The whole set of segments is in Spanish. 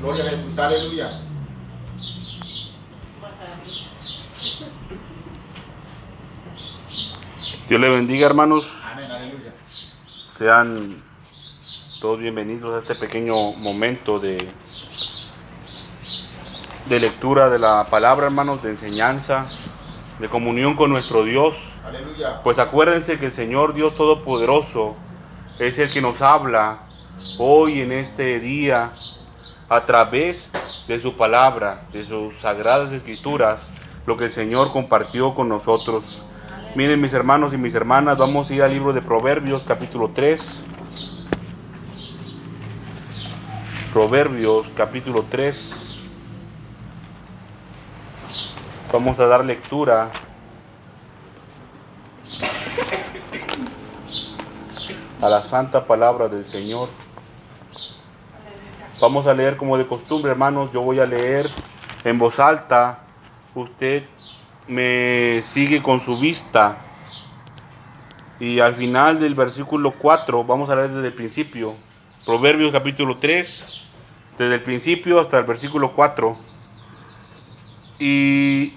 Gloria a Jesús, aleluya. Dios le bendiga, hermanos. Amén, aleluya. Sean todos bienvenidos a este pequeño momento de, de lectura de la palabra, hermanos, de enseñanza, de comunión con nuestro Dios. Aleluya. Pues acuérdense que el Señor Dios Todopoderoso es el que nos habla hoy en este día a través de su palabra, de sus sagradas escrituras, lo que el Señor compartió con nosotros. Miren mis hermanos y mis hermanas, vamos a ir al libro de Proverbios capítulo 3. Proverbios capítulo 3. Vamos a dar lectura a la santa palabra del Señor. Vamos a leer como de costumbre, hermanos. Yo voy a leer en voz alta. Usted me sigue con su vista. Y al final del versículo 4, vamos a leer desde el principio. Proverbios capítulo 3, desde el principio hasta el versículo 4. Y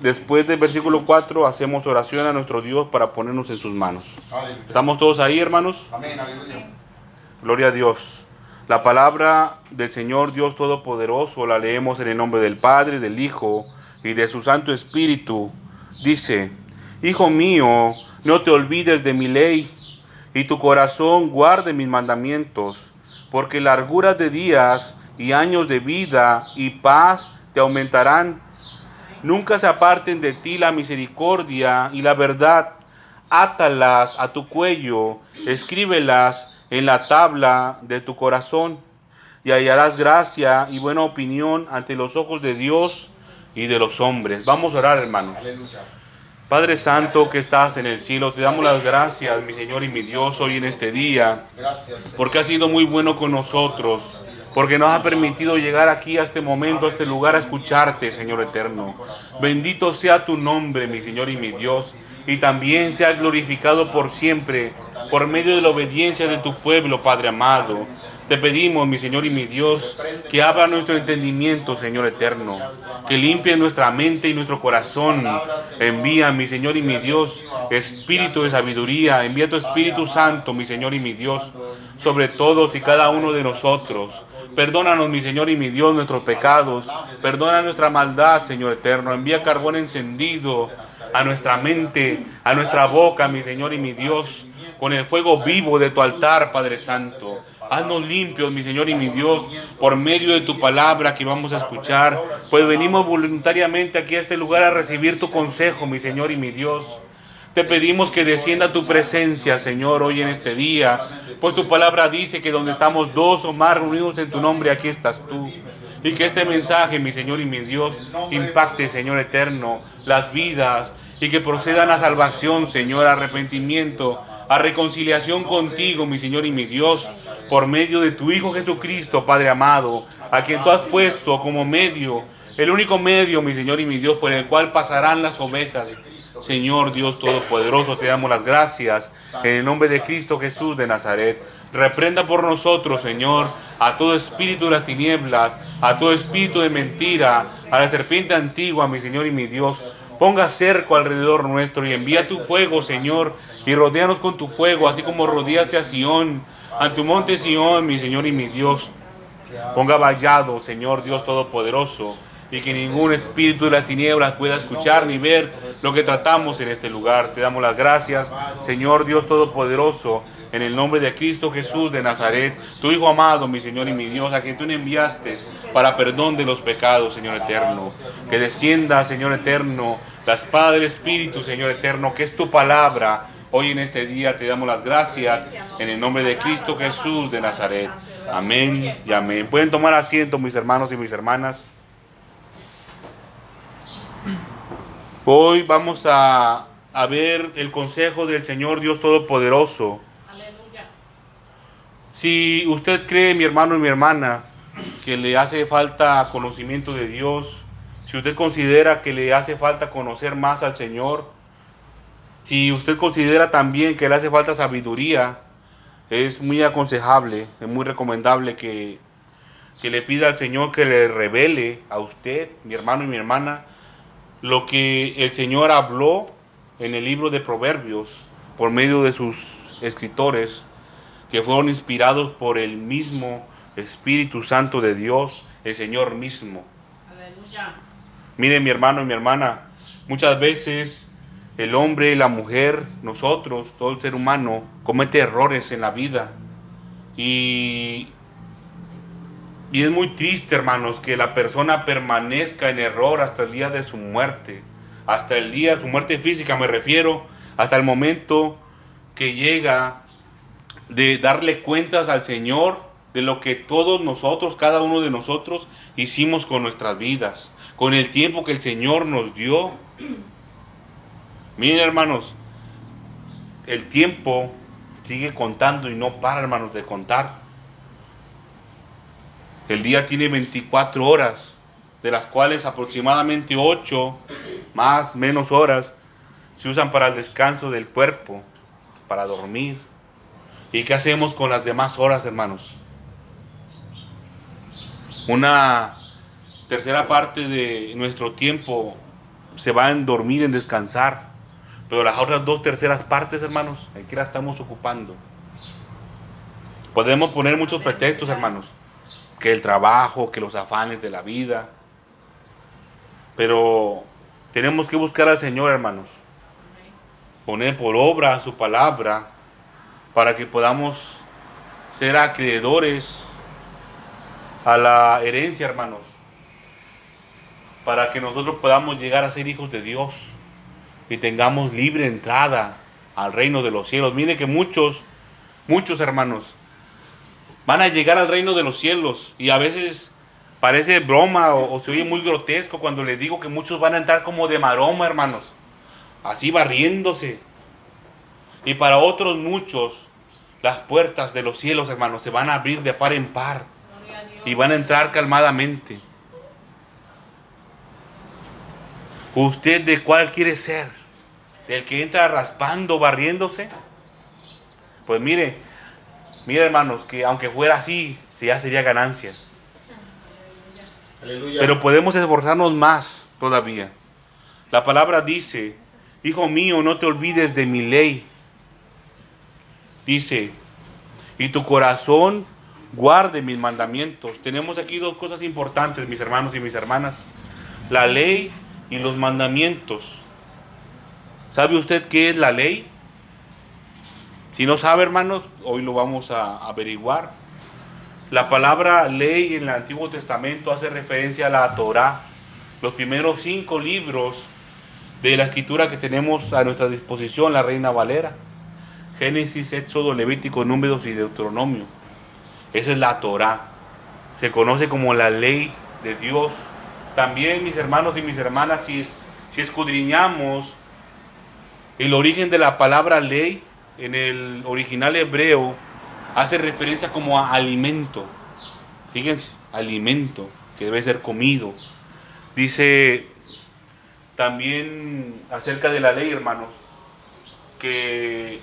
después del versículo 4 hacemos oración a nuestro Dios para ponernos en sus manos. Aleluya. ¿Estamos todos ahí, hermanos? Amén, aleluya. Gloria a Dios. La palabra del Señor Dios Todopoderoso la leemos en el nombre del Padre, del Hijo y de su Santo Espíritu. Dice, Hijo mío, no te olvides de mi ley, y tu corazón guarde mis mandamientos, porque largura de días y años de vida y paz te aumentarán. Nunca se aparten de ti la misericordia y la verdad. Átalas a tu cuello, escríbelas en la tabla de tu corazón, y hallarás gracia y buena opinión ante los ojos de Dios y de los hombres. Vamos a orar, hermanos. Aleluya. Padre Santo que estás en el cielo, te damos las gracias, mi Señor y mi Dios, hoy en este día, porque has sido muy bueno con nosotros, porque nos ha permitido llegar aquí a este momento, a este lugar, a escucharte, Señor eterno. Bendito sea tu nombre, mi Señor y mi Dios, y también sea glorificado por siempre, por medio de la obediencia de tu pueblo, Padre amado. Te pedimos, mi Señor y mi Dios, que abra nuestro entendimiento, Señor eterno, que limpie nuestra mente y nuestro corazón. Envía, mi Señor y mi Dios, espíritu de sabiduría, envía tu Espíritu Santo, mi Señor y mi Dios, sobre todos y cada uno de nosotros. Perdónanos, mi Señor y mi Dios, nuestros pecados. Perdona nuestra maldad, Señor eterno. Envía carbón encendido a nuestra mente, a nuestra boca, mi Señor y mi Dios, con el fuego vivo de tu altar, Padre Santo. Haznos limpios, mi Señor y mi Dios, por medio de tu palabra que vamos a escuchar, pues venimos voluntariamente aquí a este lugar a recibir tu consejo, mi Señor y mi Dios. Te pedimos que descienda tu presencia, Señor, hoy en este día, pues tu palabra dice que donde estamos dos o más reunidos en tu nombre, aquí estás tú. Y que este mensaje, mi Señor y mi Dios, impacte, Señor eterno, las vidas y que procedan a salvación, Señor, a arrepentimiento, a reconciliación contigo, mi Señor y mi Dios, por medio de tu Hijo Jesucristo, Padre amado, a quien tú has puesto como medio, el único medio, mi Señor y mi Dios, por el cual pasarán las ovejas. Señor Dios Todopoderoso, te damos las gracias en el nombre de Cristo Jesús de Nazaret. Reprenda por nosotros, Señor, a todo espíritu de las tinieblas, a todo espíritu de mentira, a la serpiente antigua, mi Señor y mi Dios. Ponga cerco alrededor nuestro y envía tu fuego, Señor, y rodéanos con tu fuego, así como rodeaste a Sión, a tu monte Sión, mi Señor y mi Dios. Ponga vallado, Señor Dios Todopoderoso, y que ningún espíritu de las tinieblas pueda escuchar ni ver lo que tratamos en este lugar. Te damos las gracias, Señor Dios Todopoderoso, en el nombre de Cristo Jesús de Nazaret, tu Hijo amado, mi Señor y mi Dios, a quien tú enviaste para perdón de los pecados, Señor eterno. Que descienda, Señor eterno, la espada del Espíritu, Señor eterno, que es tu palabra. Hoy en este día te damos las gracias en el nombre de Cristo Jesús de Nazaret. Amén y amén. Pueden tomar asiento, mis hermanos y mis hermanas. Hoy vamos a, a ver el consejo del Señor Dios Todopoderoso. Aleluya. Si usted cree, mi hermano y mi hermana, que le hace falta conocimiento de Dios, si usted considera que le hace falta conocer más al Señor, si usted considera también que le hace falta sabiduría, es muy aconsejable, es muy recomendable que que le pida al Señor que le revele a usted, mi hermano y mi hermana, lo que el Señor habló en el libro de Proverbios por medio de sus escritores que fueron inspirados por el mismo Espíritu Santo de Dios, el Señor mismo. Aleluya. Mire mi hermano y mi hermana, muchas veces el hombre, la mujer, nosotros, todo el ser humano, comete errores en la vida. Y, y es muy triste, hermanos, que la persona permanezca en error hasta el día de su muerte. Hasta el día de su muerte física me refiero, hasta el momento que llega de darle cuentas al Señor de lo que todos nosotros, cada uno de nosotros, hicimos con nuestras vidas, con el tiempo que el Señor nos dio. Miren hermanos, el tiempo sigue contando y no para hermanos de contar. El día tiene 24 horas, de las cuales aproximadamente 8 más menos horas se usan para el descanso del cuerpo, para dormir. ¿Y qué hacemos con las demás horas, hermanos? Una tercera parte de nuestro tiempo se va en dormir, en descansar. Pero las otras dos terceras partes, hermanos, ¿en qué la estamos ocupando? Podemos poner muchos pretextos, hermanos. Que el trabajo, que los afanes de la vida. Pero tenemos que buscar al Señor, hermanos. Poner por obra su palabra para que podamos ser acreedores a la herencia, hermanos. Para que nosotros podamos llegar a ser hijos de Dios y tengamos libre entrada al reino de los cielos. Mire que muchos, muchos hermanos van a llegar al reino de los cielos y a veces parece broma o, se oye muy grotesco cuando les digo que muchos van a entrar como de maroma, hermanos, así barriéndose. Y para otros muchos, las puertas de los cielos, hermanos, se van a abrir de par en par y van a entrar calmadamente. ¿Usted de cuál quiere ser? ¿Del que entra raspando, barriéndose? Pues mire, mire hermanos, que aunque fuera así, sí ya sería ganancia. Aleluya. Pero podemos esforzarnos más todavía. La palabra dice, Hijo mío, no te olvides de mi ley. Dice, y tu corazón guarde mis mandamientos. Tenemos aquí dos cosas importantes, mis hermanos y mis hermanas. La ley y los mandamientos. ¿Sabe usted qué es la ley? Si no sabe, hermanos, hoy lo vamos a averiguar. La palabra ley en el Antiguo Testamento hace referencia a la Torá, los primeros cinco libros de la escritura que tenemos a nuestra disposición, la Reina Valera. Génesis, Éxodo, Levítico, Números y Deuteronomio. Esa es la Torá. Se conoce como la ley de Dios. También, mis hermanos y mis hermanas, si, si escudriñamos el origen de la palabra ley en el original hebreo, hace referencia como a alimento. Fíjense, alimento que debe ser comido. Dice también acerca de la ley, hermanos, que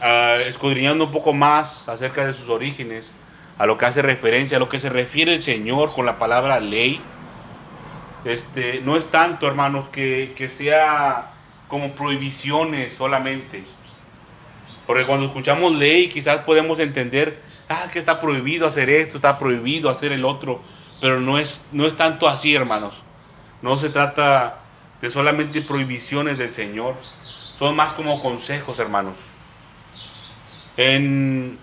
ah, escudriñando un poco más acerca de sus orígenes, a lo que hace referencia, a lo que se refiere el Señor con la palabra ley, este, no es tanto, hermanos, que, que sea como prohibiciones solamente. Porque cuando escuchamos ley quizás podemos entender, ah, que está prohibido hacer esto, está prohibido hacer el otro, pero no es, no es tanto así, hermanos. No se trata de solamente prohibiciones del Señor, son más como consejos, hermanos. En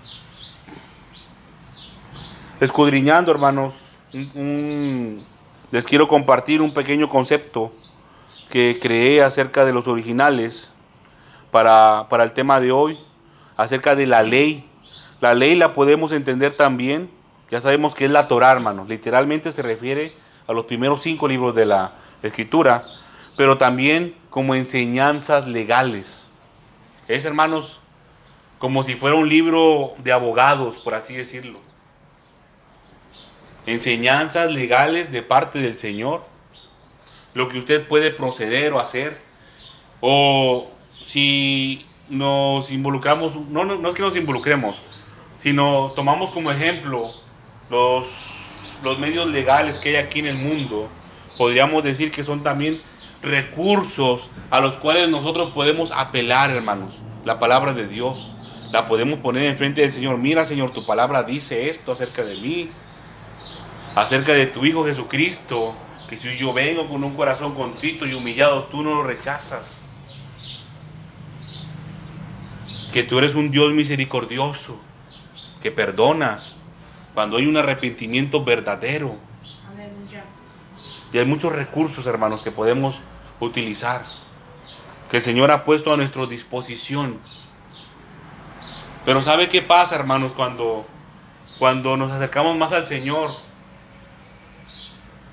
escudriñando, hermanos, les quiero compartir un pequeño concepto que creé acerca de los originales para, para el tema de hoy, acerca de la ley. La ley la podemos entender también, ya sabemos que es la Torah, hermanos. Literalmente se refiere a los primeros cinco libros de la Escritura, pero también como enseñanzas legales. Es, hermanos, como si fuera un libro de abogados, por así decirlo. Enseñanzas legales de parte del Señor. Lo que usted puede proceder o hacer. O si nos involucramos, no, no, no es que nos involucremos, sino tomamos como ejemplo los los medios legales que hay aquí en el mundo, podríamos decir que son también recursos a los cuales nosotros podemos apelar, hermanos. La palabra de Dios. La podemos poner enfrente del Señor. Mira, Señor, tu palabra dice esto acerca de mí. Acerca de tu Hijo Jesucristo. Que si yo vengo con un corazón contrito y humillado, tú no lo rechazas. Que tú eres un Dios misericordioso. Que perdonas cuando hay un arrepentimiento verdadero. Y hay muchos recursos, hermanos, que podemos utilizar, que el Señor ha puesto a nuestra disposición. Pero ¿sabe qué pasa, hermanos, cuando, cuando nos acercamos más al Señor?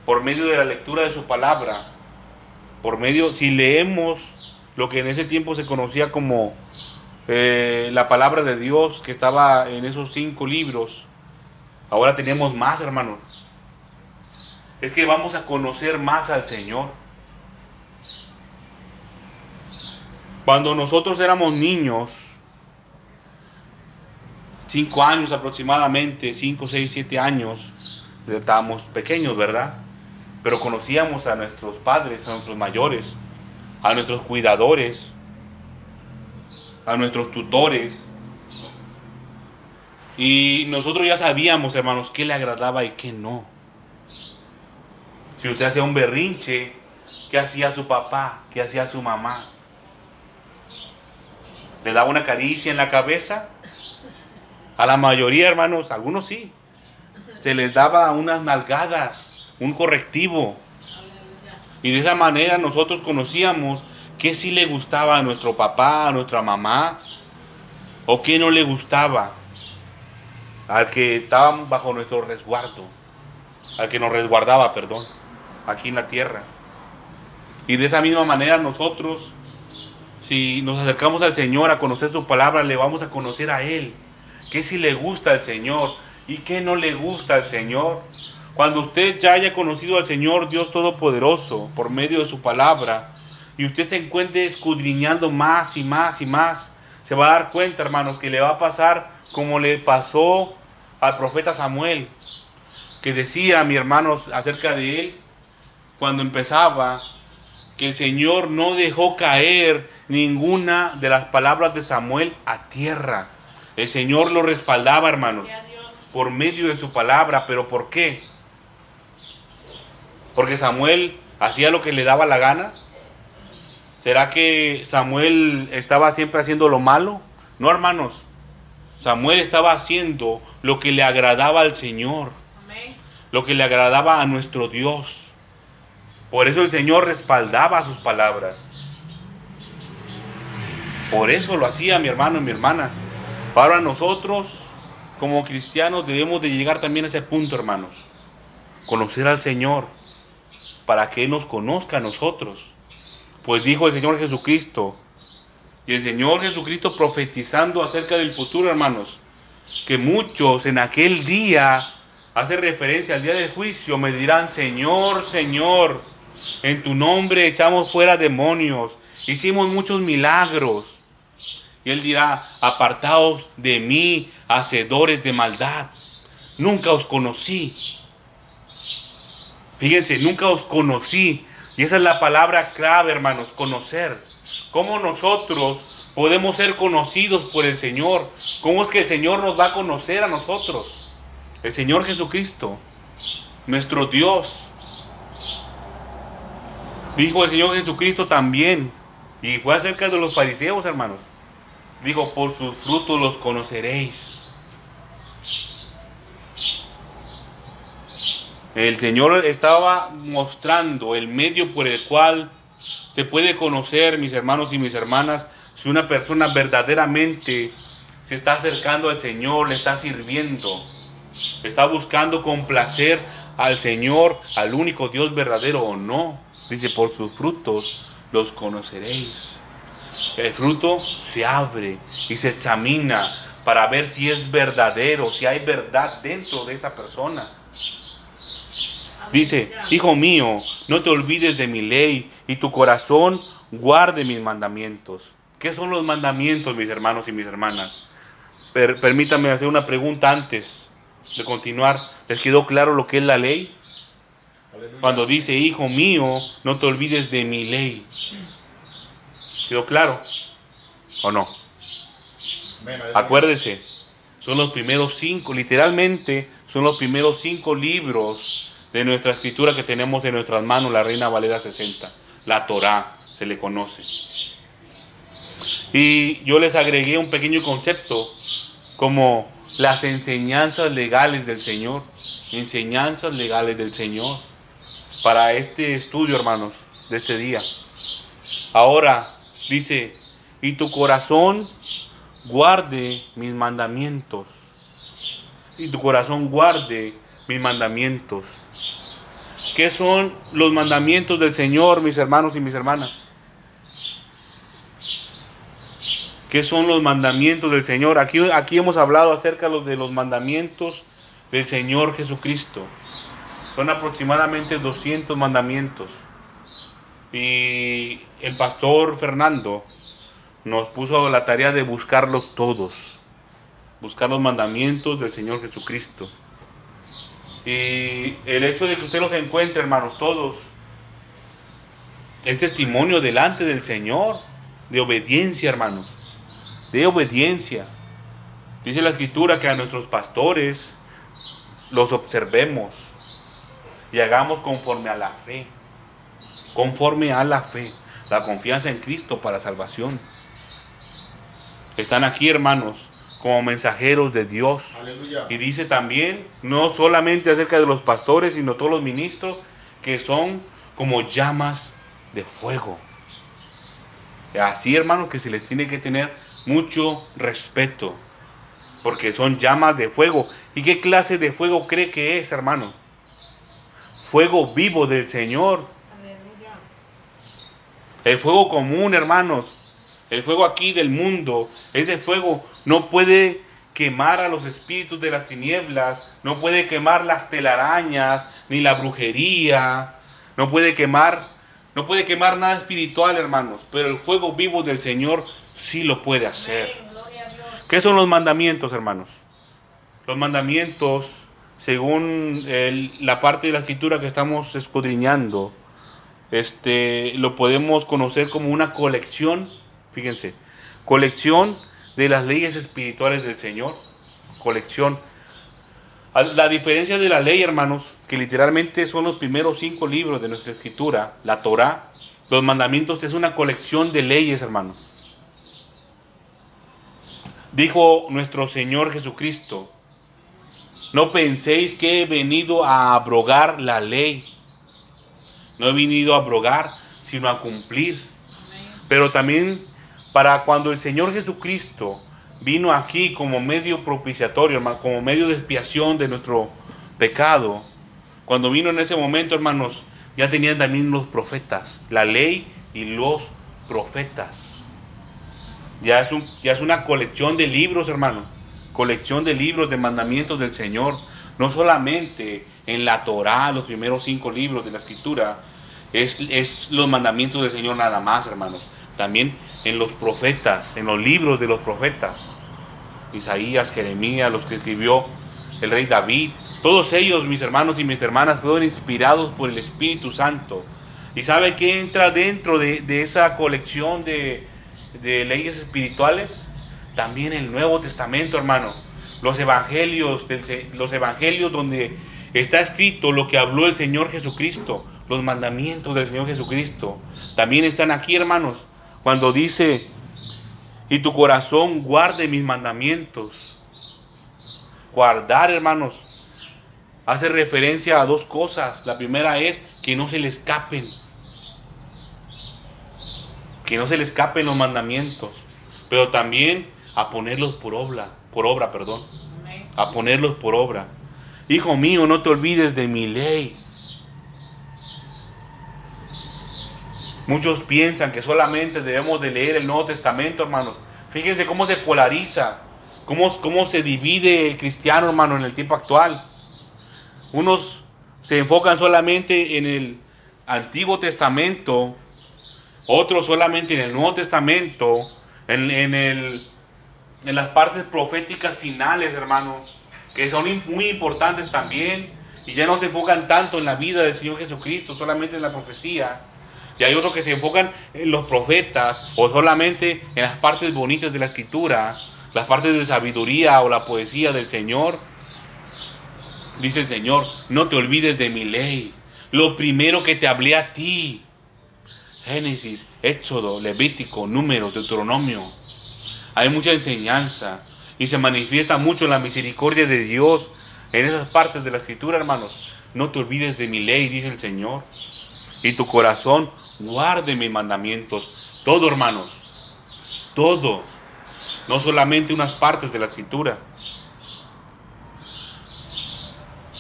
Por medio de la lectura de su palabra, por medio, si leemos lo que en ese tiempo se conocía como eh, la palabra de Dios, que estaba en esos cinco libros, ahora tenemos más, hermanos. Es que vamos a conocer más al Señor. Cuando nosotros éramos niños, cinco años aproximadamente, cinco, seis, siete años, estábamos pequeños, ¿verdad? Pero conocíamos a nuestros padres, a nuestros mayores, a nuestros cuidadores, a nuestros tutores. Y nosotros ya sabíamos, hermanos, qué le agradaba y qué no. Si usted hacía un berrinche, ¿qué hacía su papá? ¿Qué hacía su mamá? ¿Le daba una caricia en la cabeza? A la mayoría, hermanos, algunos sí. Se les daba unas nalgadas, un correctivo. Y de esa manera nosotros conocíamos qué sí le gustaba a nuestro papá, a nuestra mamá, o qué no le gustaba al que estaba bajo nuestro resguardo, al que nos resguardaba, perdón, aquí en la tierra. Y de esa misma manera nosotros si nos acercamos al Señor a conocer su palabra, le vamos a conocer a Él. ¿Qué si le gusta al Señor y qué no le gusta al Señor? Cuando usted ya haya conocido al Señor Dios Todopoderoso por medio de su palabra y usted se encuentre escudriñando más y más y más, se va a dar cuenta, hermanos, que le va a pasar como le pasó al profeta Samuel, que decía mi hermano acerca de él, cuando empezaba, que el Señor no dejó caer ninguna de las palabras de Samuel a tierra. El Señor lo respaldaba, hermanos, por medio de su palabra. ¿Pero por qué? Porque Samuel hacía lo que le daba la gana. ¿Será que Samuel estaba siempre haciendo lo malo? No, hermanos. Samuel estaba haciendo lo que le agradaba al Señor. Lo que le agradaba a nuestro Dios. Por eso el Señor respaldaba sus palabras. Por eso lo hacía mi hermano y mi hermana. Ahora nosotros, como cristianos, debemos de llegar también a ese punto, hermanos. Conocer al Señor para que Él nos conozca a nosotros. Pues dijo el Señor Jesucristo, y el Señor Jesucristo profetizando acerca del futuro, hermanos, que muchos en aquel día, hace referencia al día del juicio, me dirán, Señor, Señor, en tu nombre echamos fuera demonios, hicimos muchos milagros. Y él dirá, apartaos de mí, hacedores de maldad. Nunca os conocí. Fíjense, nunca os conocí. Y esa es la palabra clave, hermanos, conocer. ¿Cómo nosotros podemos ser conocidos por el Señor? ¿Cómo es que el Señor nos va a conocer a nosotros? El Señor Jesucristo, nuestro Dios. Dijo el Señor Jesucristo también. Y fue acerca de los fariseos, hermanos. Dijo, por sus frutos los conoceréis. El Señor estaba mostrando el medio por el cual se puede conocer, mis hermanos y mis hermanas, si una persona verdaderamente se está acercando al Señor, le está sirviendo, está buscando complacer al Señor, al único Dios verdadero o no. Dice, por sus frutos los conoceréis. El fruto se abre y se examina para ver si es verdadero, si hay verdad dentro de esa persona. Dice, hijo mío, no te olvides de mi ley y tu corazón guarde mis mandamientos. ¿Qué son los mandamientos, mis hermanos y mis hermanas? permítame hacer una pregunta antes. de continuar, ¿les quedó claro lo que es la ley? Aleluya. Cuando dice, hijo mío, no te olvides de mi ley. ¿Quedó claro? ¿O no? Acuérdese, son los primeros cinco, literalmente son los primeros cinco libros de nuestra escritura que tenemos en nuestras manos, la Reina Valera 60. La Torá se le conoce. Y yo les agregué un pequeño concepto como las enseñanzas legales del Señor. Enseñanzas legales del Señor. Para este estudio, hermanos, de este día. Ahora dice, y tu corazón guarde mis mandamientos. Y tu corazón guarde mis mandamientos. ¿Qué son los mandamientos del Señor, mis hermanos y mis hermanas? ¿Qué son los mandamientos del Señor? Aquí, aquí hemos hablado acerca de los- mandamientos del Señor Jesucristo. Son aproximadamente 200 mandamientos. Y el pastor Fernando nos puso la tarea de buscarlos todos. Buscar los mandamientos del Señor Jesucristo. Y el hecho de que usted los encuentre, hermanos, todos, es testimonio delante del Señor de obediencia, hermanos. De obediencia. Dice la escritura que a nuestros pastores los observemos y hagamos conforme a la fe. Conforme a la fe. La confianza en Cristo para salvación. Están aquí, hermanos, como mensajeros de Dios. Aleluya. Y dice también, no solamente acerca de los pastores, sino todos los ministros, que son como llamas de fuego. Así, hermanos, que se les tiene que tener mucho respeto, porque son llamas de fuego. ¿Y qué clase de fuego cree que es, hermano? Fuego vivo del Señor. Aleluya. El fuego común, hermanos. El fuego aquí del mundo. Ese fuego no puede quemar a los espíritus de las tinieblas. No puede quemar las telarañas, ni la brujería. No puede quemar, no puede quemar nada espiritual, hermanos. Pero el fuego vivo del Señor sí lo puede hacer. ¿Qué son los mandamientos, hermanos? Los mandamientos, según el- la parte de la escritura que estamos escudriñando, este, lo podemos conocer como una colección, fíjense, colección de las leyes espirituales del Señor, colección. La diferencia de la ley, hermanos, que literalmente son los primeros cinco libros de nuestra escritura, la Torah, los mandamientos es una colección de leyes, hermanos. Dijo nuestro Señor Jesucristo, no penséis que he venido a abrogar la ley. No he venido a abrogar, sino a cumplir. Pero también para cuando el Señor Jesucristo vino aquí como medio propiciatorio, como medio de expiación de nuestro pecado, cuando vino en ese momento, hermanos, ya tenían también los profetas, la ley y los profetas. Ya es, un, una colección de libros, hermano. Colección de libros de mandamientos del Señor. No solamente en la Torá, los primeros cinco libros de la Escritura, es, es los mandamientos del Señor nada más, hermanos. También en los profetas, en los libros de los profetas. Isaías, Jeremías, los que escribió el rey David. Todos ellos, mis hermanos y mis hermanas, fueron inspirados por el Espíritu Santo. ¿Y sabe qué entra dentro de, de esa colección de, de leyes espirituales? También el Nuevo Testamento, hermano. Los evangelios, los evangelios donde está escrito lo que habló el Señor Jesucristo, los mandamientos del Señor Jesucristo. También están aquí, hermanos, cuando dice, y tu corazón guarde mis mandamientos. Guardar, hermanos, hace referencia a dos cosas. La primera es que no se le escapen. Que no se le escapen los mandamientos. Pero también a ponerlos por obra, por obra, perdón. A ponerlos por obra. Hijo mío, no te olvides de mi ley. Muchos piensan que solamente debemos de leer el Nuevo Testamento, hermanos. Fíjense cómo se polariza, cómo, cómo se divide el cristiano, hermano, en el tiempo actual. Unos se enfocan solamente en el Antiguo Testamento, otros solamente en el Nuevo Testamento, en, en el, en las partes proféticas finales, hermano. que son muy importantes también y ya no se enfocan tanto en la vida del Señor Jesucristo, solamente en la profecía. Y hay otros que se enfocan en los profetas o solamente en las partes bonitas de la escritura, las partes de sabiduría o la poesía del Señor. Dice el Señor, no te olvides de mi ley, lo primero que te hablé a ti. Génesis, Éxodo, Levítico, Números, Deuteronomio. Hay mucha enseñanza y se manifiesta mucho la misericordia de Dios en esas partes de la escritura, hermanos. No te olvides de mi ley, dice el Señor. Y tu corazón guarde mis mandamientos. Todo, hermanos. Todo. No solamente unas partes de la escritura.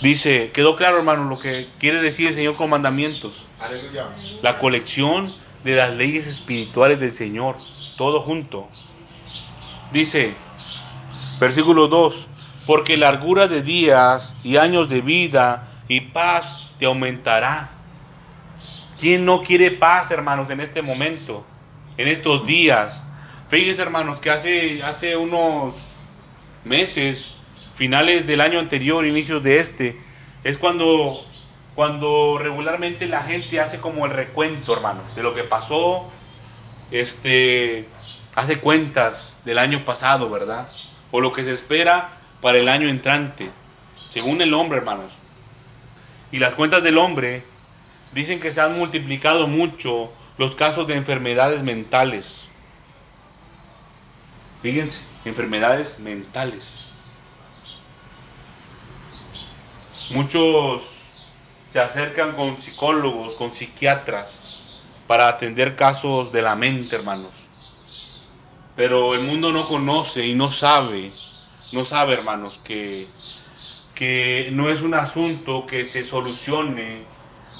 Dice, quedó claro, hermano, lo que quiere decir el Señor con mandamientos Aleluya. la colección de las leyes espirituales del Señor, todo junto. Dice, versículo 2, porque largura de días y años de vida y paz te aumentará. ¿Quién no quiere paz, hermanos, en este momento, en estos días? Fíjense, hermanos, que hace, hace unos meses, finales del año anterior, inicios de este, es cuando cuando regularmente la gente hace como el recuento, hermano, de lo que pasó, este, hace cuentas del año pasado, ¿verdad? O lo que se espera para el año entrante, según el hombre, hermanos. Y las cuentas del hombre dicen que se han multiplicado mucho los casos de enfermedades mentales. Fíjense, enfermedades mentales. Muchos se acercan con psicólogos, con psiquiatras, para atender casos de la mente, hermanos. Pero el mundo no conoce y no sabe, no sabe, hermanos, que, que no es un asunto que se solucione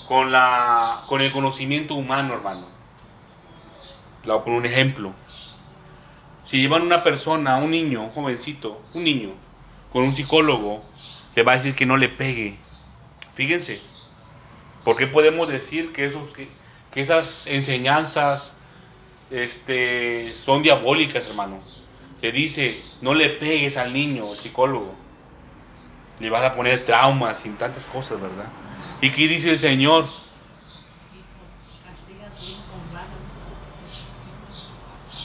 con, la, con el conocimiento humano, hermano. A poner un ejemplo. Si llevan una persona, un niño, un jovencito, un niño, con un psicólogo, le va a decir que no le pegue. Fíjense, ¿Por qué podemos decir que, esos, que, que esas enseñanzas este, son diabólicas, hermano? Le dice, no le pegues al niño, el psicólogo. Le vas a poner traumas y tantas cosas, ¿verdad? ¿Y qué dice el Señor?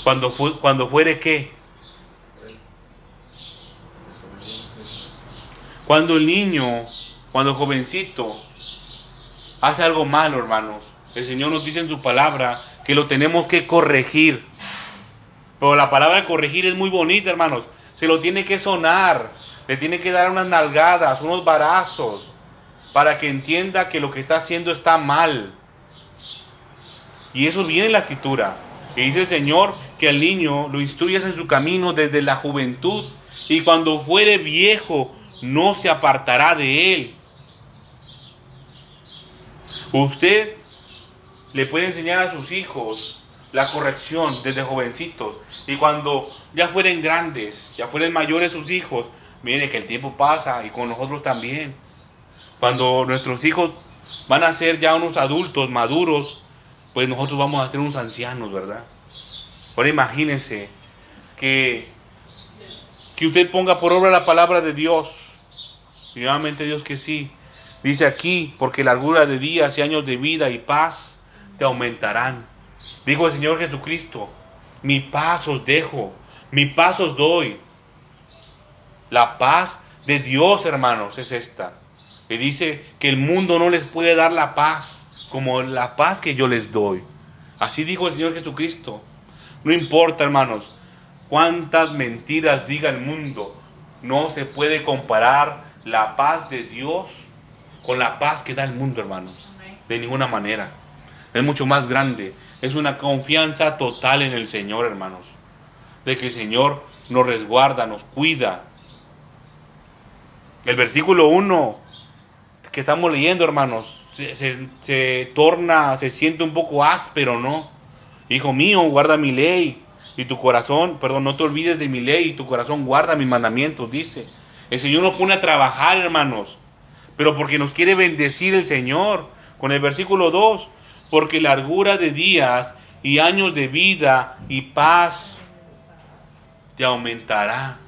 Cuando, fu- cuando fuere qué? Cuando el niño, cuando el jovencito hace algo malo, hermanos, el Señor nos dice en su palabra que lo tenemos que corregir. Pero la palabra corregir es muy bonita, hermanos. Se lo tiene que sonar, le tiene que dar unas nalgadas, unos barazos, para que entienda que lo que está haciendo está mal. Y eso viene en la escritura. Y dice el Señor que al niño lo instruyas en su camino desde la juventud y cuando fuere viejo no se apartará de él. Usted le puede enseñar a sus hijos la corrección desde jovencitos y cuando ya fueren grandes, ya fueren mayores sus hijos, mire que el tiempo pasa y con nosotros también. Cuando nuestros hijos van a ser ya unos adultos maduros, pues nosotros vamos a ser unos ancianos, ¿verdad? Ahora imagínense que, que usted ponga por obra la palabra de Dios. Y nuevamente Dios que sí. Dice aquí, porque largura de días y años de vida y paz te aumentarán. Dijo el Señor Jesucristo, mi paz os dejo, mi paz os doy. La paz de Dios, hermanos, es esta. Y dice que el mundo no les puede dar la paz como la paz que yo les doy. Así dijo el Señor Jesucristo. No importa, hermanos, cuántas mentiras diga el mundo, no se puede comparar la paz de Dios con la paz que da el mundo, hermanos. De ninguna manera. Es mucho más grande. Es una confianza total en el Señor, hermanos. De que el Señor nos resguarda, nos cuida. El versículo 1 que estamos leyendo, hermanos, se, torna, se siente un poco áspero, ¿no? Hijo mío, guarda mi ley y tu corazón, perdón, no te olvides de mi ley y tu corazón guarda mis mandamientos, dice. El Señor nos pone a trabajar, hermanos, pero porque nos quiere bendecir el Señor. Con el versículo 2, porque largura de días y años de vida y paz te aumentará.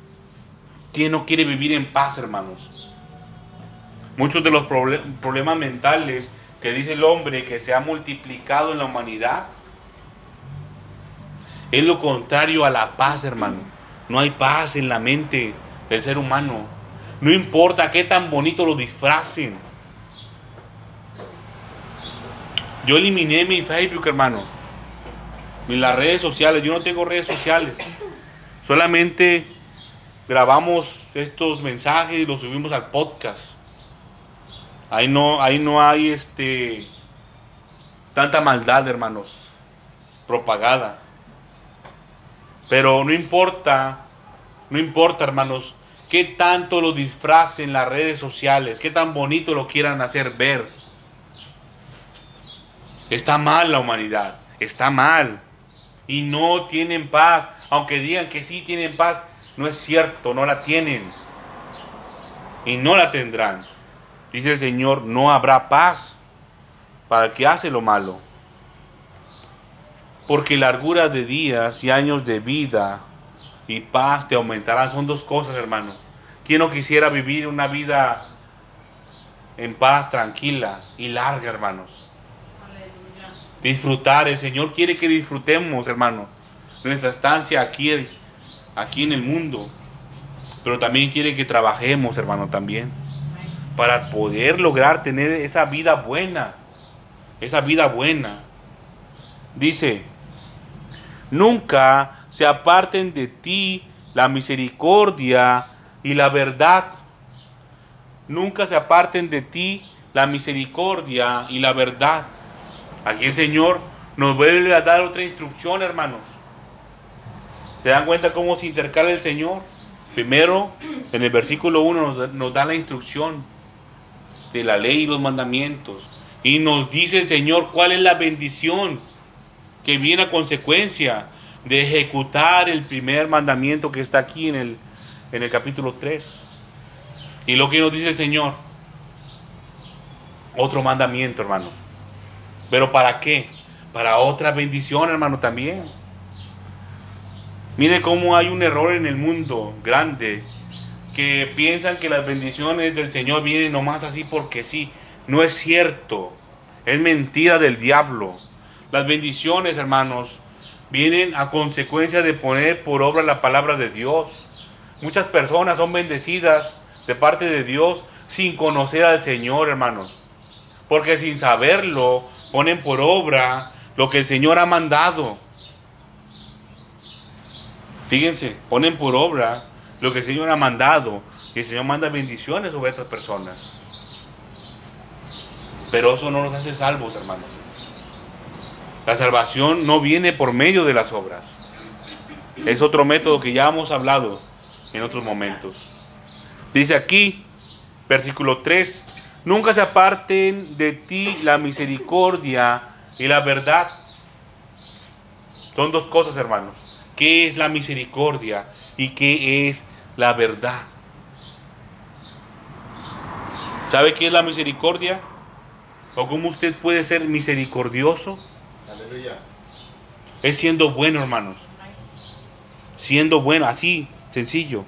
¿Quién no quiere vivir en paz, hermanos? Muchos de los proble- problemas mentales que dice el hombre que se ha multiplicado en la humanidad es lo contrario a la paz, hermano. No hay paz en la mente del ser humano. No importa qué tan bonito lo disfracen. Yo eliminé mi Facebook, hermano. Ni las redes sociales. Yo no tengo redes sociales. Solamente grabamos estos mensajes y los subimos al podcast. Ahí no, ahí no hay este tanta maldad, hermanos, propagada. Pero no importa, no importa, hermanos, qué tanto lo disfracen las redes sociales, qué tan bonito lo quieran hacer ver. Está mal la humanidad, está mal. Y no tienen paz, aunque digan que sí tienen paz, no es cierto, no la tienen. Y no la tendrán. Dice el Señor, no habrá paz para el que hace lo malo. Porque largura de días y años de vida y paz te aumentarán. Son dos cosas, hermano. ¿Quién no quisiera vivir una vida en paz, tranquila y larga, hermanos? Aleluya. Disfrutar. El Señor quiere que disfrutemos, hermano, nuestra estancia aquí, aquí en el mundo. Pero también quiere que trabajemos, hermano, también. Para poder lograr tener esa vida buena. Esa vida buena. Dice, nunca se aparten de ti la misericordia y la verdad. Nunca se aparten de ti la misericordia y la verdad. Aquí el Señor nos vuelve a dar otra instrucción, hermanos. ¿Se dan cuenta cómo se intercala el Señor? Primero, en el versículo 1 nos, da- la instrucción de la ley y los mandamientos. Y nos dice el Señor cuál es la bendición que viene a consecuencia de ejecutar el primer mandamiento que está aquí en el, en el capítulo 3. Y lo que nos dice el Señor, otro mandamiento, hermanos. ¿Pero para qué? Para otra bendición, hermano, también. Mire cómo hay un error en el mundo grande que piensan que las bendiciones del Señor vienen nomás así porque sí. No es cierto. Es mentira del diablo. Las bendiciones, hermanos, vienen a consecuencia de poner por obra la palabra de Dios. Muchas personas son bendecidas de parte de Dios sin conocer al Señor, hermanos. Porque sin saberlo ponen por obra lo que el Señor ha mandado. Fíjense, ponen por obra lo que el Señor ha mandado. Y el Señor manda bendiciones sobre estas personas. Pero eso no nos hace salvos, hermanos. La salvación no viene por medio de las obras. Es otro método que ya hemos hablado en otros momentos. Dice aquí, versículo 3, nunca se aparten de ti la misericordia y la verdad. Son dos cosas, hermanos. ¿Qué es la misericordia y qué es la verdad? ¿Sabe qué es la misericordia? ¿O cómo usted puede ser misericordioso? Aleluya. Es siendo bueno, hermanos. Siendo bueno, así, sencillo.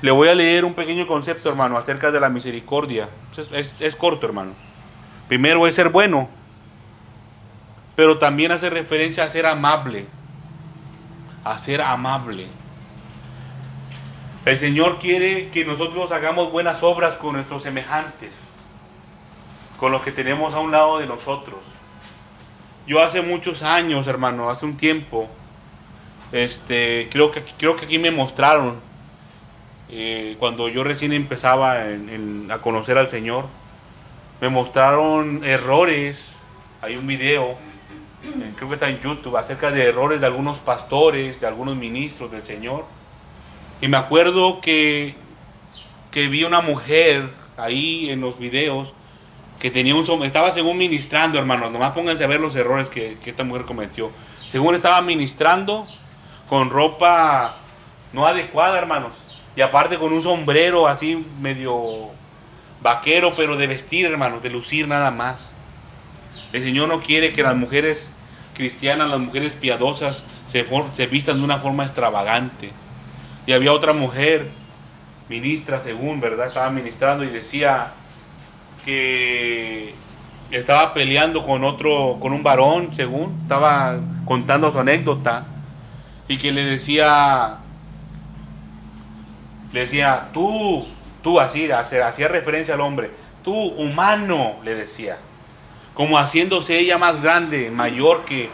Le voy a leer un pequeño concepto, hermano, acerca de la misericordia. Es, es- es corto, hermano. Primero es ser bueno, pero también hace referencia a ser amable. A ser amable. El Señor quiere que nosotros hagamos buenas obras con nuestros semejantes, con los que tenemos a un lado de nosotros. Yo hace muchos años, hermano, hace un tiempo, este, creo que, creo que aquí me mostraron, eh, cuando yo recién empezaba en- a conocer al Señor, me mostraron errores, hay un video, creo que está en YouTube, acerca de errores de algunos pastores, de algunos ministros del Señor. Y me acuerdo que, que vi una mujer ahí en los videos que tenía un estaba según ministrando, hermanos, nomás pónganse a ver los errores que, que esta mujer cometió. Según estaba ministrando con ropa no adecuada, hermanos, y aparte con un sombrero así medio vaquero, pero de vestir, hermanos, de lucir nada más. El Señor no quiere que las mujeres cristianas, las mujeres piadosas, se, vistan de una forma extravagante. Y había otra mujer, ministra según, ¿verdad? Estaba ministrando y decía que estaba peleando con otro, con un varón, según, estaba contando su anécdota y que le decía, le decía, tú, tú, así, hacía referencia al hombre, tú, humano, le decía, como haciéndose ella más grande, mayor que,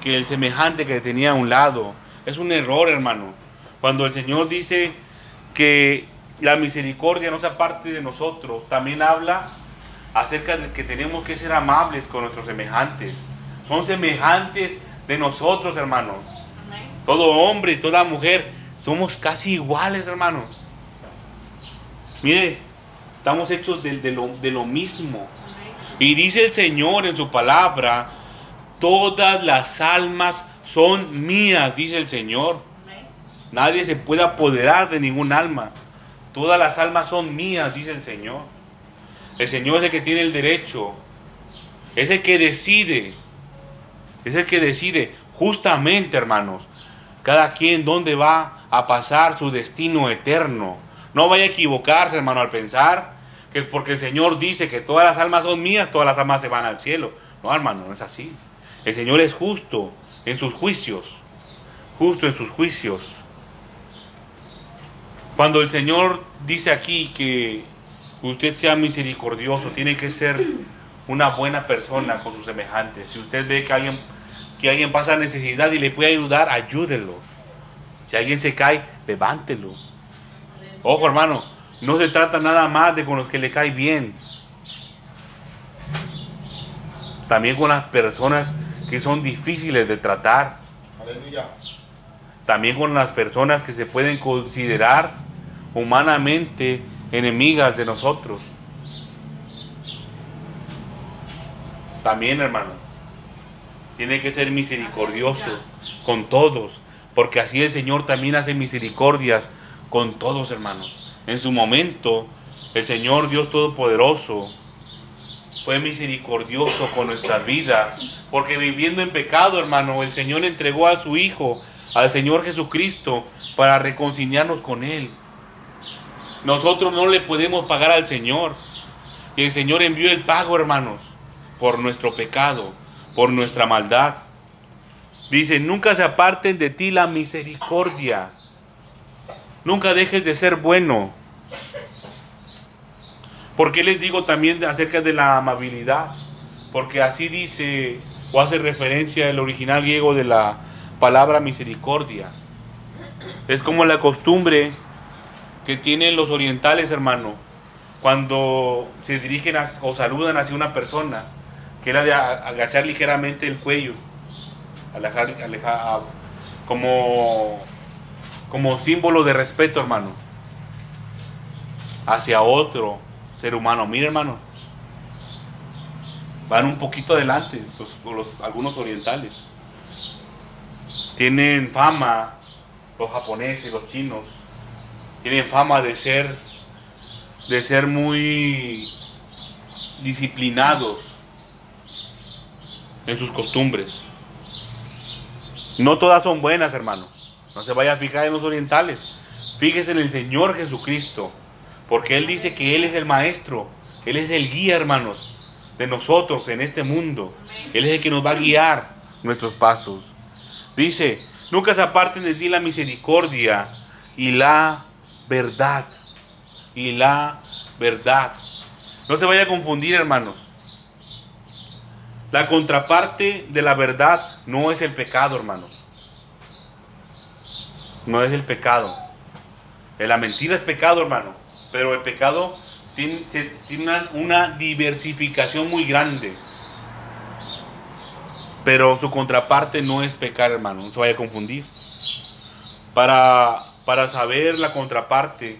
que el semejante que tenía a un lado. Es un error, hermano. Cuando el Señor dice que la misericordia no sea parte de nosotros, también habla acerca de que tenemos que ser amables con nuestros semejantes. Son semejantes de nosotros, hermanos. Amén. Todo hombre y toda mujer somos casi iguales, hermanos. Mire, estamos hechos de, de lo, de lo mismo. Y dice el Señor en su palabra, todas las almas son mías, dice el Señor. Nadie se puede apoderar de ningún alma. Todas las almas son mías, dice el Señor. El Señor es el que tiene el derecho. Es el que decide. Es el que decide justamente, hermanos. Cada quien dónde va a pasar su destino eterno. No vaya a equivocarse, hermano, al pensar que porque el Señor dice que todas las almas son mías, todas las almas se van al cielo. No, hermano, no es así. El Señor es justo en sus juicios. Justo en sus juicios. Cuando el Señor dice aquí que usted sea misericordioso, tiene que ser una buena persona con sus semejantes. Si usted ve que alguien, que alguien pasa necesidad y le puede ayudar, ayúdelo. Si alguien se cae, levántelo. Ojo, hermano, no se trata nada más de con los que le cae bien. También con las personas que son difíciles de tratar. Aleluya. También con las personas que se pueden considerar humanamente enemigas de nosotros. También, hermano, tiene que ser misericordioso con todos, porque así el Señor también hace misericordias con todos, hermanos. En su momento, el Señor Dios Todopoderoso fue misericordioso con nuestras vidas, porque viviendo en pecado, hermano, el Señor entregó a su Hijo, al Señor Jesucristo, para reconciliarnos con Él. Nosotros no le podemos pagar al Señor. Y el Señor envió el pago, hermanos, por nuestro pecado, por nuestra maldad. Dice, nunca se aparten de ti la misericordia. Nunca dejes de ser bueno. ¿Por qué les digo también acerca de la amabilidad? Porque así dice o hace referencia el original griego de la palabra misericordia. Es como la costumbre que tienen los orientales, hermano, cuando se dirigen o saludan hacia una persona, que era de agachar ligeramente el cuello, alejar, alejar- como, como símbolo de respeto, hermano, hacia otro ser humano. Mire, hermano, van un poquito adelante los- algunos orientales. Tienen fama, los japoneses, los chinos, tienen fama de ser de ser muy disciplinados en sus costumbres. No todas son buenas, hermano. No se vaya a fijar en los orientales. Fíjese en el Señor Jesucristo, porque Él dice que Él es el maestro, Él es el guía, hermanos, de nosotros en este mundo. Él es el que nos va a guiar nuestros pasos. Dice, nunca se aparten de ti la misericordia y la verdad. Y la verdad. No se vaya a confundir, hermanos. La contraparte de la verdad no es el pecado, hermanos. No es el pecado. Eh, La mentira es pecado, hermano. Pero el pecado tiene, una, una diversificación muy grande. Pero su contraparte no es pecar, hermano. No se vaya a confundir. Para, para saber la contraparte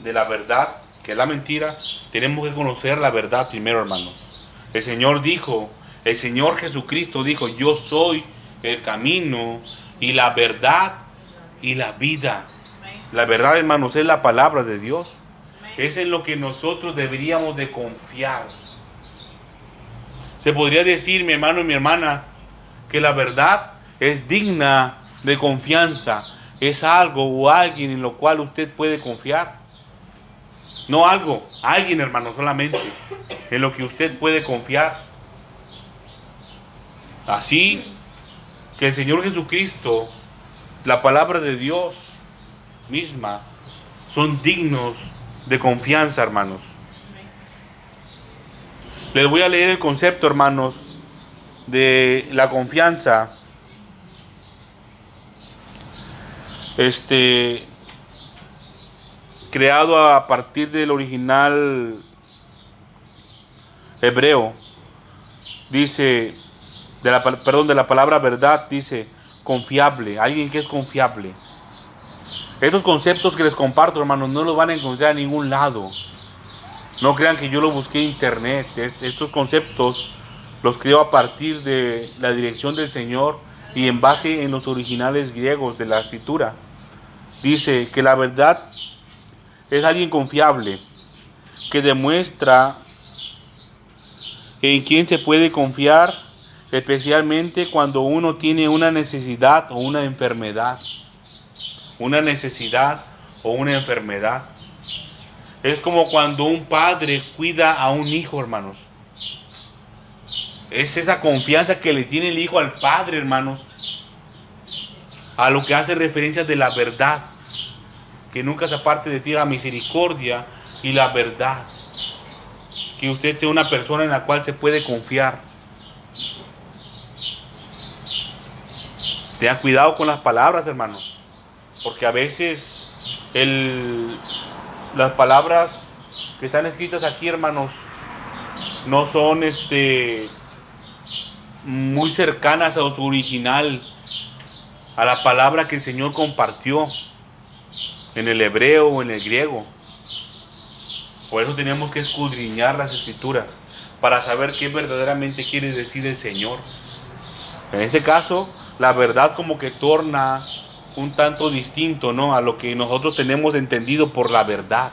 de la verdad, que es la mentira, tenemos que conocer la verdad primero, hermanos. El Señor dijo, el Señor Jesucristo dijo, yo soy el camino y la verdad y la vida. La verdad, hermanos, es la palabra de Dios. Es en lo que nosotros deberíamos de confiar. Se podría decir, mi hermano y mi hermana, que la verdad es digna de confianza es algo o alguien en lo cual usted puede confiar. No algo, alguien hermano solamente, en lo que usted puede confiar. Así que el Señor Jesucristo, la palabra de Dios misma, son dignos de confianza, hermanos. Les voy a leer el concepto, hermanos, de la confianza. Este creado a partir del original hebreo. Dice perdón, de la palabra verdad dice confiable, alguien que es confiable. Estos conceptos que les comparto, hermanos, no los van a encontrar en ningún lado. No crean que yo lo busqué en internet. Est- Estos conceptos los creo a partir de la dirección del Señor y en base en los originales griegos de la escritura. Dice que la verdad es alguien confiable, que demuestra en quien se puede confiar, especialmente cuando uno tiene una necesidad o una enfermedad. Una necesidad o una enfermedad. Es como cuando un padre cuida a un hijo, hermanos. Es esa confianza que le tiene el hijo al padre, hermanos. A lo que hace referencia de la verdad. Que nunca se aparte de ti la misericordia y la verdad. Que usted sea una persona en la cual se puede confiar. Tenga cuidado con las palabras, hermano. Porque a veces las palabras que están escritas aquí, hermanos, no son este muy cercanas a su original, a la palabra que el Señor compartió en el hebreo o en el griego. Por eso tenemos que escudriñar las escrituras para saber qué verdaderamente quiere decir el Señor. En este caso, la verdad como que torna un tanto distinto, ¿no? A lo que nosotros tenemos entendido por la verdad.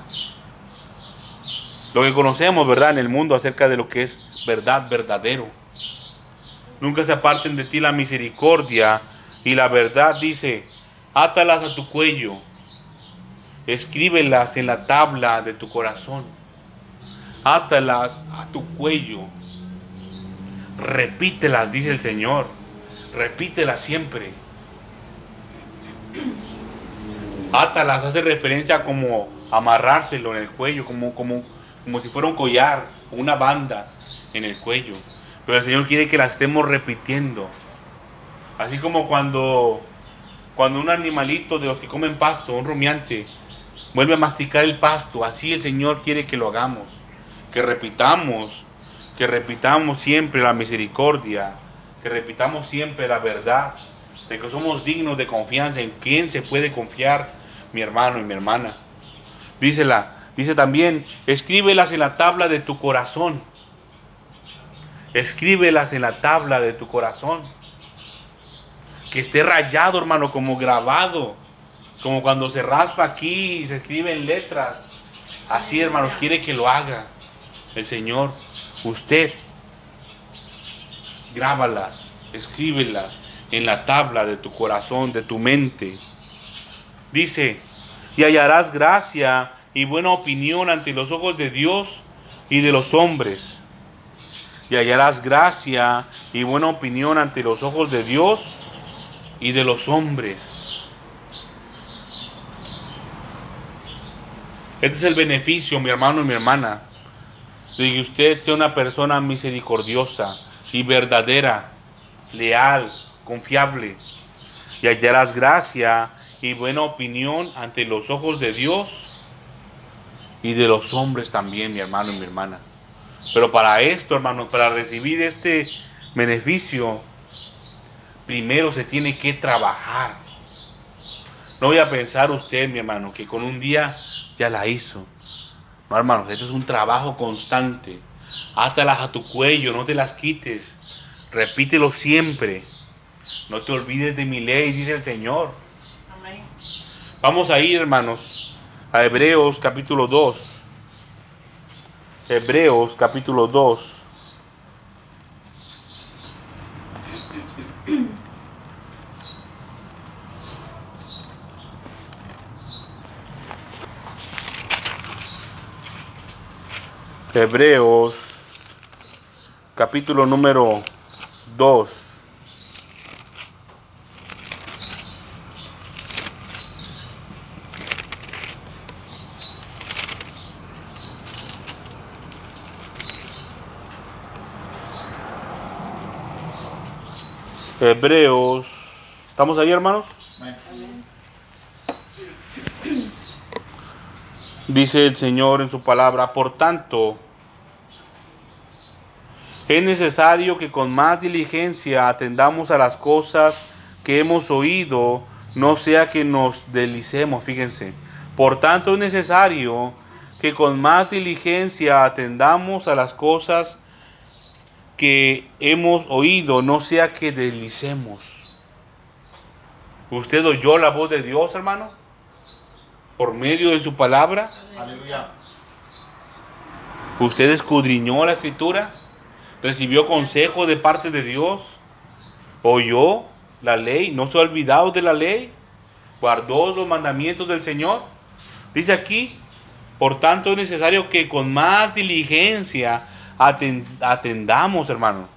Lo que conocemos, ¿verdad? En el mundo acerca de lo que es verdad, verdadero. Nunca se aparten de ti la misericordia y la verdad, dice, átalas a tu cuello, escríbelas en la tabla de tu corazón, átalas a tu cuello, repítelas, dice el Señor, repítelas siempre. Átalas hace referencia como amarrárselo en el cuello, como, como, como si fuera un collar, una banda en el cuello. Pero el Señor quiere que la estemos repitiendo. Así como cuando, cuando un animalito de los que comen pasto, un rumiante, vuelve a masticar el pasto, así el Señor quiere que lo hagamos. Que repitamos, que repitamos siempre la misericordia, que repitamos siempre la verdad, de que somos dignos de confianza, en quién se puede confiar mi hermano y mi hermana. Dísela, dice también, escríbelas en la tabla de tu corazón. Escríbelas en la tabla de tu corazón. Que esté rayado, hermano, como grabado. Como cuando se raspa aquí y se escriben letras. Así, hermanos, quiere que lo haga el Señor. Usted, grábalas, escríbelas en la tabla de tu corazón, de tu mente. Dice, y hallarás gracia y buena opinión ante los ojos de Dios y de los hombres. Y hallarás gracia y buena opinión ante los ojos de Dios y de los hombres. Este es el beneficio, mi hermano y mi hermana, de que usted sea una persona misericordiosa y verdadera, leal, confiable. Y hallarás gracia y buena opinión ante los ojos de Dios y de los hombres también, mi hermano y mi hermana. Pero para esto, hermanos, para recibir este beneficio, primero se tiene que trabajar. No voy a pensar usted, mi hermano, que con un día ya la hizo. No, hermanos, esto es un trabajo constante. Hátalas a tu cuello, no te las quites. Repítelo siempre. No te olvides de mi ley, dice el Señor. Amén. Vamos a ir, hermanos, a Hebreos capítulo 2. Hebreos capítulo 2. Hebreos, capítulo número 2. Hebreos. ¿Estamos ahí, hermanos? Dice el Señor en su palabra, por tanto, es necesario que con más diligencia atendamos a las cosas que hemos oído, no sea que nos deslicemos, fíjense. Por tanto, es necesario que con más diligencia atendamos a las cosas que hemos oído, no sea que deslicemos. ¿Usted oyó la voz de Dios, hermano? Por medio de su palabra. Aleluya. ¿Usted escudriñó la escritura? ¿Recibió consejo de parte de Dios? ¿Oyó la ley? ¿No se ha olvidado de la ley? ¿Guardó los mandamientos del Señor? Dice aquí, por tanto es necesario que con más diligencia aten- atendamos, hermano,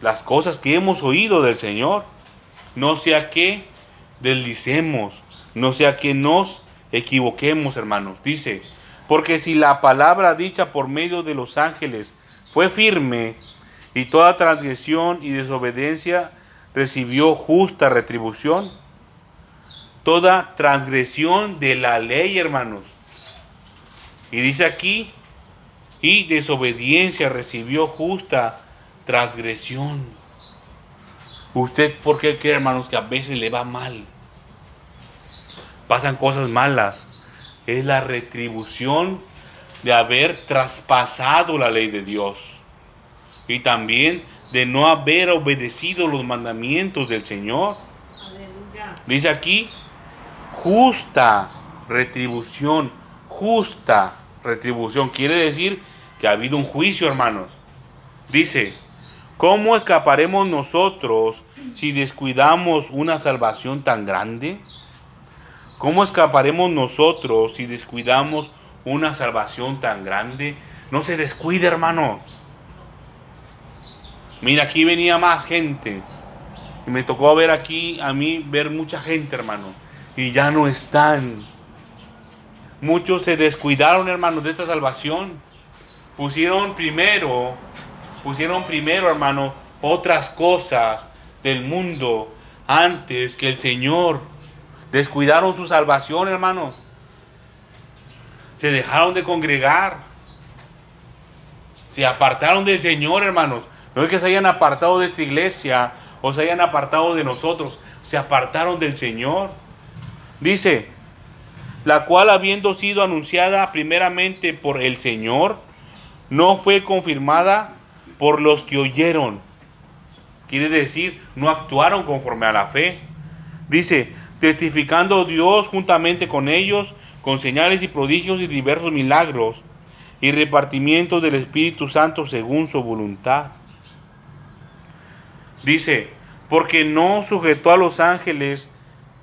las cosas que hemos oído del Señor. No sea que deslicemos, no sea que nos equivoquemos, hermanos. Dice, porque si la palabra dicha por medio de los ángeles fue firme y toda transgresión y desobediencia recibió justa retribución, toda transgresión de la ley, hermanos. Y dice aquí, y desobediencia recibió justa transgresión. ¿Usted por qué cree, hermanos, que a veces le va mal? Pasan cosas malas. Es la retribución de haber traspasado la ley de Dios. Y también de no haber obedecido los mandamientos del Señor. Aleluya. Dice aquí, justa retribución, justa retribución. Quiere decir que ha habido un juicio, hermanos. Dice, ¿cómo escaparemos nosotros si descuidamos una salvación tan grande? ¿Cómo escaparemos nosotros si descuidamos una salvación tan grande? No se descuide, hermano. Mira, aquí venía más gente. Y me tocó ver aquí, a mí, ver mucha gente, hermano. Y ya no están. Muchos se descuidaron, hermanos, de esta salvación. Pusieron primero, pusieron primero, hermano, otras cosas del mundo antes que el Señor. Descuidaron su salvación, hermano. Se dejaron de congregar. Se apartaron del Señor, hermanos. No es que se hayan apartado de esta iglesia o se hayan apartado de nosotros. Se apartaron del Señor. Dice, la cual habiendo sido anunciada primeramente por el Señor, no fue confirmada por los que oyeron. Quiere decir, no actuaron conforme a la fe. Dice, testificando Dios juntamente con ellos, con señales y prodigios y diversos milagros, y repartimiento del Espíritu Santo según su voluntad. Dice, porque no sujetó a los ángeles,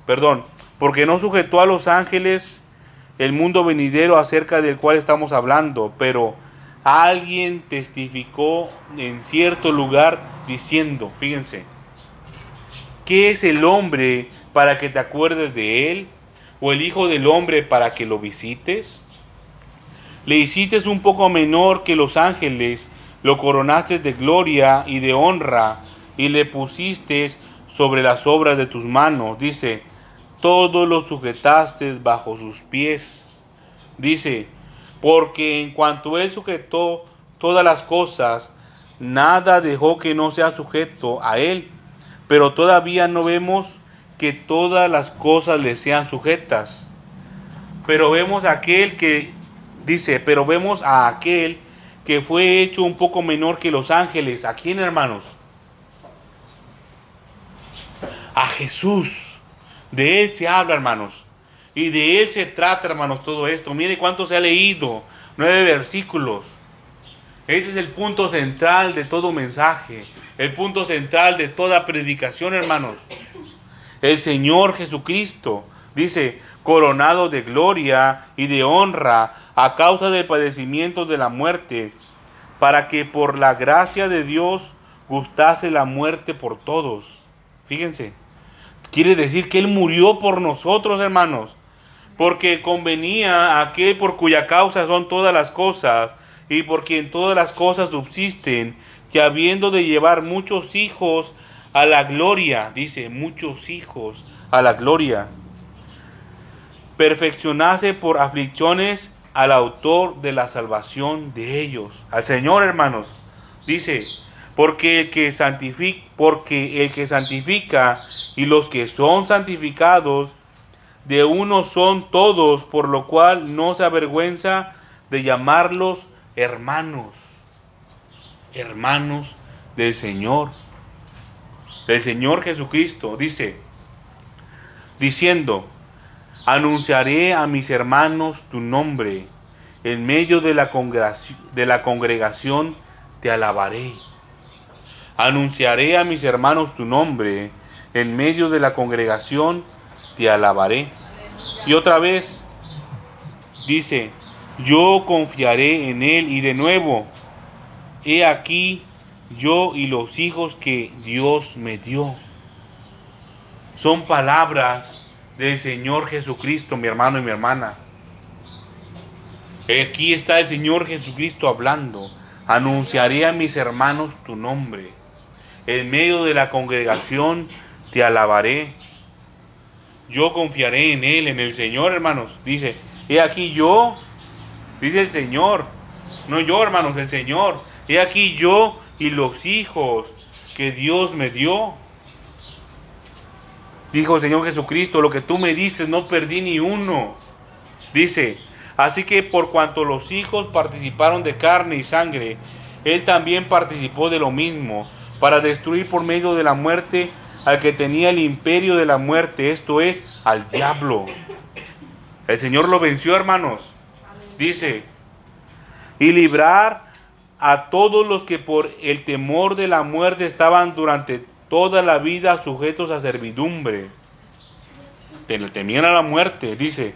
perdón, porque no sujetó a los ángeles el mundo venidero acerca del cual estamos hablando, pero alguien testificó en cierto lugar diciendo, fíjense, ¿qué es el hombre para que te acuerdes de él? ¿O el hijo del hombre para que lo visites? Le hiciste un poco menor que los ángeles, lo coronaste de gloria y de honra, y le pusiste sobre las obras de tus manos. Dice, todo lo sujetaste bajo sus pies. Dice, porque en cuanto él sujetó todas las cosas, nada dejó que no sea sujeto a él. Pero todavía no vemos que todas las cosas le sean sujetas. Pero vemos a aquel que dice, pero vemos a aquel que fue hecho un poco menor que los ángeles. ¿A quién, hermanos? A Jesús. De Él se habla, hermanos. Y de Él se trata, hermanos, todo esto. Mire cuánto se ha leído. Nueve versículos. Este es el punto central de todo mensaje. El punto central de toda predicación, hermanos. El Señor Jesucristo dice, coronado de gloria y de honra a causa del padecimiento de la muerte, para que por la gracia de Dios gustase la muerte por todos. Fíjense, quiere decir que Él murió por nosotros, hermanos, porque convenía a aquel por cuya causa son todas las cosas y por quien todas las cosas subsisten, que habiendo de llevar muchos hijos a la gloria, dice, muchos hijos a la gloria, perfeccionase por aflicciones al autor de la salvación de ellos, al Señor, hermanos. Dice, porque el que santifica, porque el que santifica y los que son santificados de uno son todos, por lo cual no se avergüenza de llamarlos hermanos, hermanos del Señor, del Señor Jesucristo, dice, diciendo, anunciaré a mis hermanos tu nombre, en medio de la congregación, de la congregación te alabaré. Anunciaré a mis hermanos tu nombre, en medio de la congregación te alabaré. Y otra vez dice, yo confiaré en él y de nuevo, he aquí yo y los hijos que Dios me dio. Son palabras del Señor Jesucristo, mi hermano y mi hermana. Aquí está el Señor Jesucristo hablando. Anunciaré a mis hermanos tu nombre. En medio de la congregación te alabaré. Yo confiaré en Él, en el Señor, hermanos. Dice, he aquí yo, dice el Señor. No yo, hermanos, el Señor. He aquí yo y los hijos que Dios me dio. Dijo el Señor Jesucristo, lo que tú me dices, no perdí ni uno. Dice, así que por cuanto los hijos participaron de carne y sangre, Él también participó de lo mismo, para destruir por medio de la muerte al que tenía el imperio de la muerte, esto es, al diablo. El Señor lo venció, hermanos. Dice, y librar a todos los que por el temor de la muerte estaban durante toda la vida sujetos a servidumbre. Temían a la muerte, dice,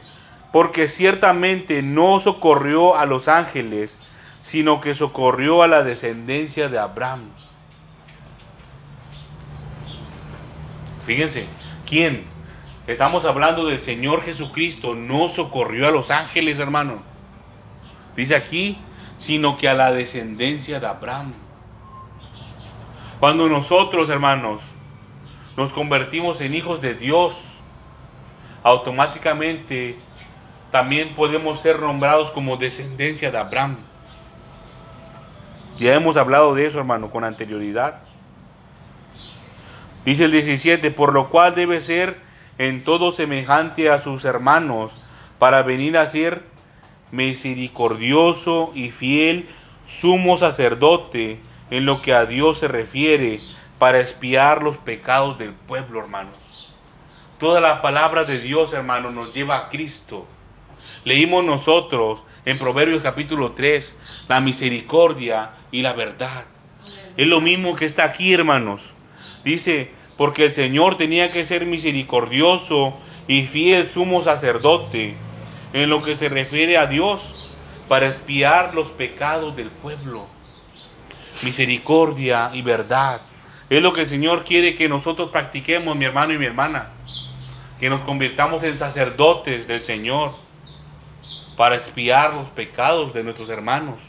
porque ciertamente no socorrió a los ángeles, sino que socorrió a la descendencia de Abraham. Fíjense, ¿quién? Estamos hablando del Señor Jesucristo, no socorrió a los ángeles, hermano. Dice aquí, sino que a la descendencia de Abraham. Cuando nosotros, hermanos, nos convertimos en hijos de Dios, automáticamente también podemos ser nombrados como descendencia de Abraham. Ya hemos hablado de eso, hermano, con anterioridad. Dice el 17, por lo cual debe ser en todo semejante a sus hermanos, para venir a ser misericordioso y fiel sumo sacerdote en lo que a Dios se refiere, para espiar los pecados del pueblo, hermanos. Toda la palabra de Dios, hermanos, nos lleva a Cristo. Leímos nosotros en Proverbios capítulo 3 la misericordia y la verdad. Es lo mismo que está aquí, hermanos. Dice, porque el Señor tenía que ser misericordioso y fiel sumo sacerdote en lo que se refiere a Dios para espiar los pecados del pueblo. Misericordia y verdad. Es lo que el Señor quiere que nosotros practiquemos, mi hermano y mi hermana. Que nos convirtamos en sacerdotes del Señor para espiar los pecados de nuestros hermanos.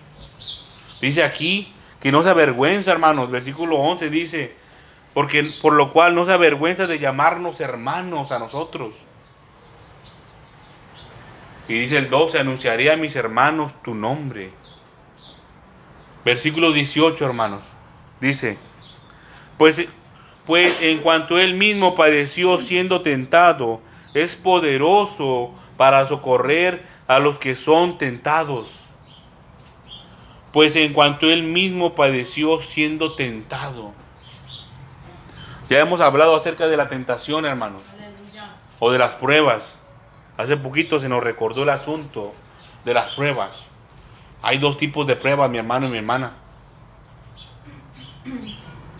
Dice aquí que no se avergüenza, hermanos. Versículo 11 dice, porque por lo cual no se avergüenza de llamarnos hermanos a nosotros. Y dice el 12, anunciaré a mis hermanos tu nombre. Versículo 18, hermanos. Dice, pues, pues en cuanto él mismo padeció siendo tentado, es poderoso para socorrer a los que son tentados. Pues en cuanto él mismo padeció siendo tentado. Ya hemos hablado acerca de la tentación, hermanos, Aleluya. o de las pruebas. Hace poquito se nos recordó el asunto de las pruebas. Hay dos tipos de pruebas, mi hermano y mi hermana.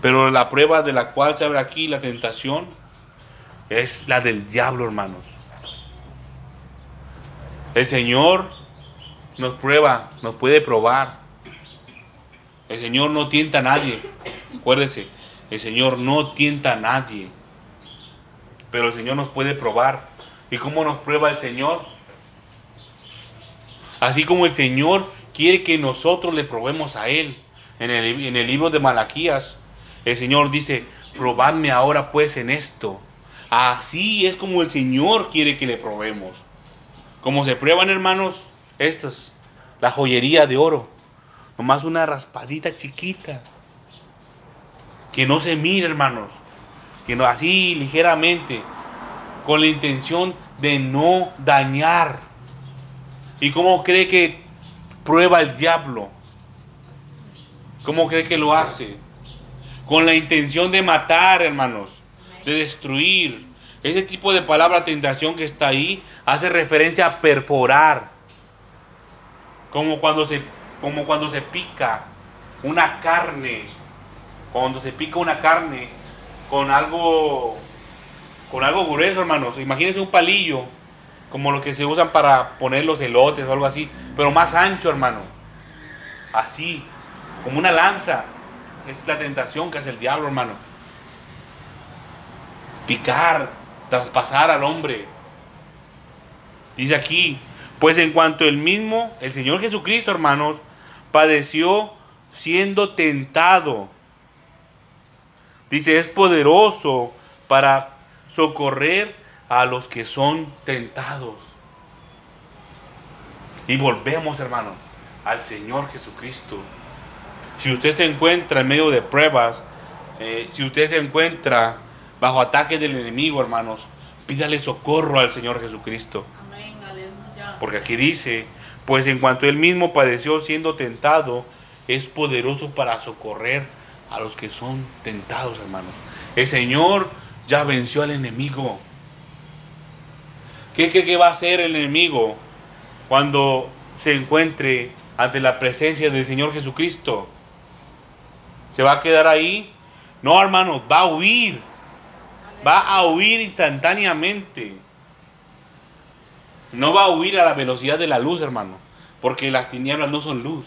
Pero la prueba de la cual se abre aquí la tentación es la del diablo, hermanos. El Señor nos prueba, nos puede probar. El Señor no tienta a nadie. Acuérdese, el Señor no tienta a nadie. Pero el Señor nos puede probar. ¿Y cómo nos prueba el Señor? Así como el Señor quiere que nosotros le probemos a Él. En el, libro de Malaquías, el Señor dice, probadme ahora pues en esto. Así es como el Señor quiere que le probemos. Como se prueban, hermanos, estas, la joyería de oro. Nomás una raspadita chiquita. Que no se mire, hermanos. Que no así ligeramente. Con la intención de no dañar. ¿Y cómo cree que prueba el diablo? ¿Cómo cree que lo hace? Con la intención de matar, hermanos. De destruir. Ese tipo de palabra tentación que está ahí hace referencia a perforar. Como cuando se, como cuando se pica una carne. Cuando se pica una carne con algo con algo grueso, hermanos. Imagínense un palillo, como lo que se usan para poner los elotes o algo así, pero más ancho, hermano. Así, como una lanza. Es la tentación que hace el diablo, hermano. Picar, traspasar al hombre. Dice aquí, pues en cuanto el mismo, el Señor Jesucristo, hermanos, padeció siendo tentado. Dice, es poderoso para socorrer a los que son tentados. Y volvemos, hermano, al Señor Jesucristo. Si usted se encuentra en medio de pruebas, eh, si usted se encuentra bajo ataque del enemigo, hermanos, pídale socorro al Señor Jesucristo. Amén, aleluya. Porque aquí dice, pues en cuanto él mismo padeció siendo tentado, es poderoso para socorrer a los que son tentados, hermanos. El Señor ya venció al enemigo. ¿Qué cree que va a hacer el enemigo cuando se encuentre ante la presencia del Señor Jesucristo? ¿Se va a quedar ahí? No, hermanos, va a huir. Va a huir instantáneamente. No va a huir a la velocidad de la luz, hermano. Porque las tinieblas no son luz.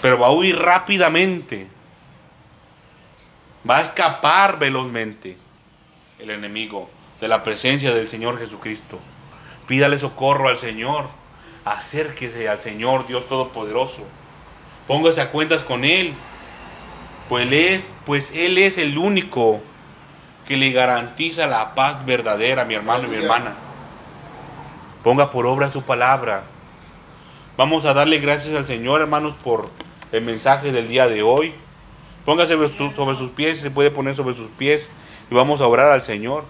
Pero va a huir rápidamente. Va a escapar velozmente el enemigo de la presencia del Señor Jesucristo. Pídale socorro al Señor. Acérquese al Señor Dios Todopoderoso. Póngase a cuentas con Él. Pues él, es, pues él es el único que le garantiza la paz verdadera, mi hermano y mi hermana. Ponga por obra su palabra. Vamos a darle gracias al Señor, hermanos, por el mensaje del día de hoy. Póngase sobre, su- sobre sus pies, se puede poner sobre sus pies y vamos a orar al Señor.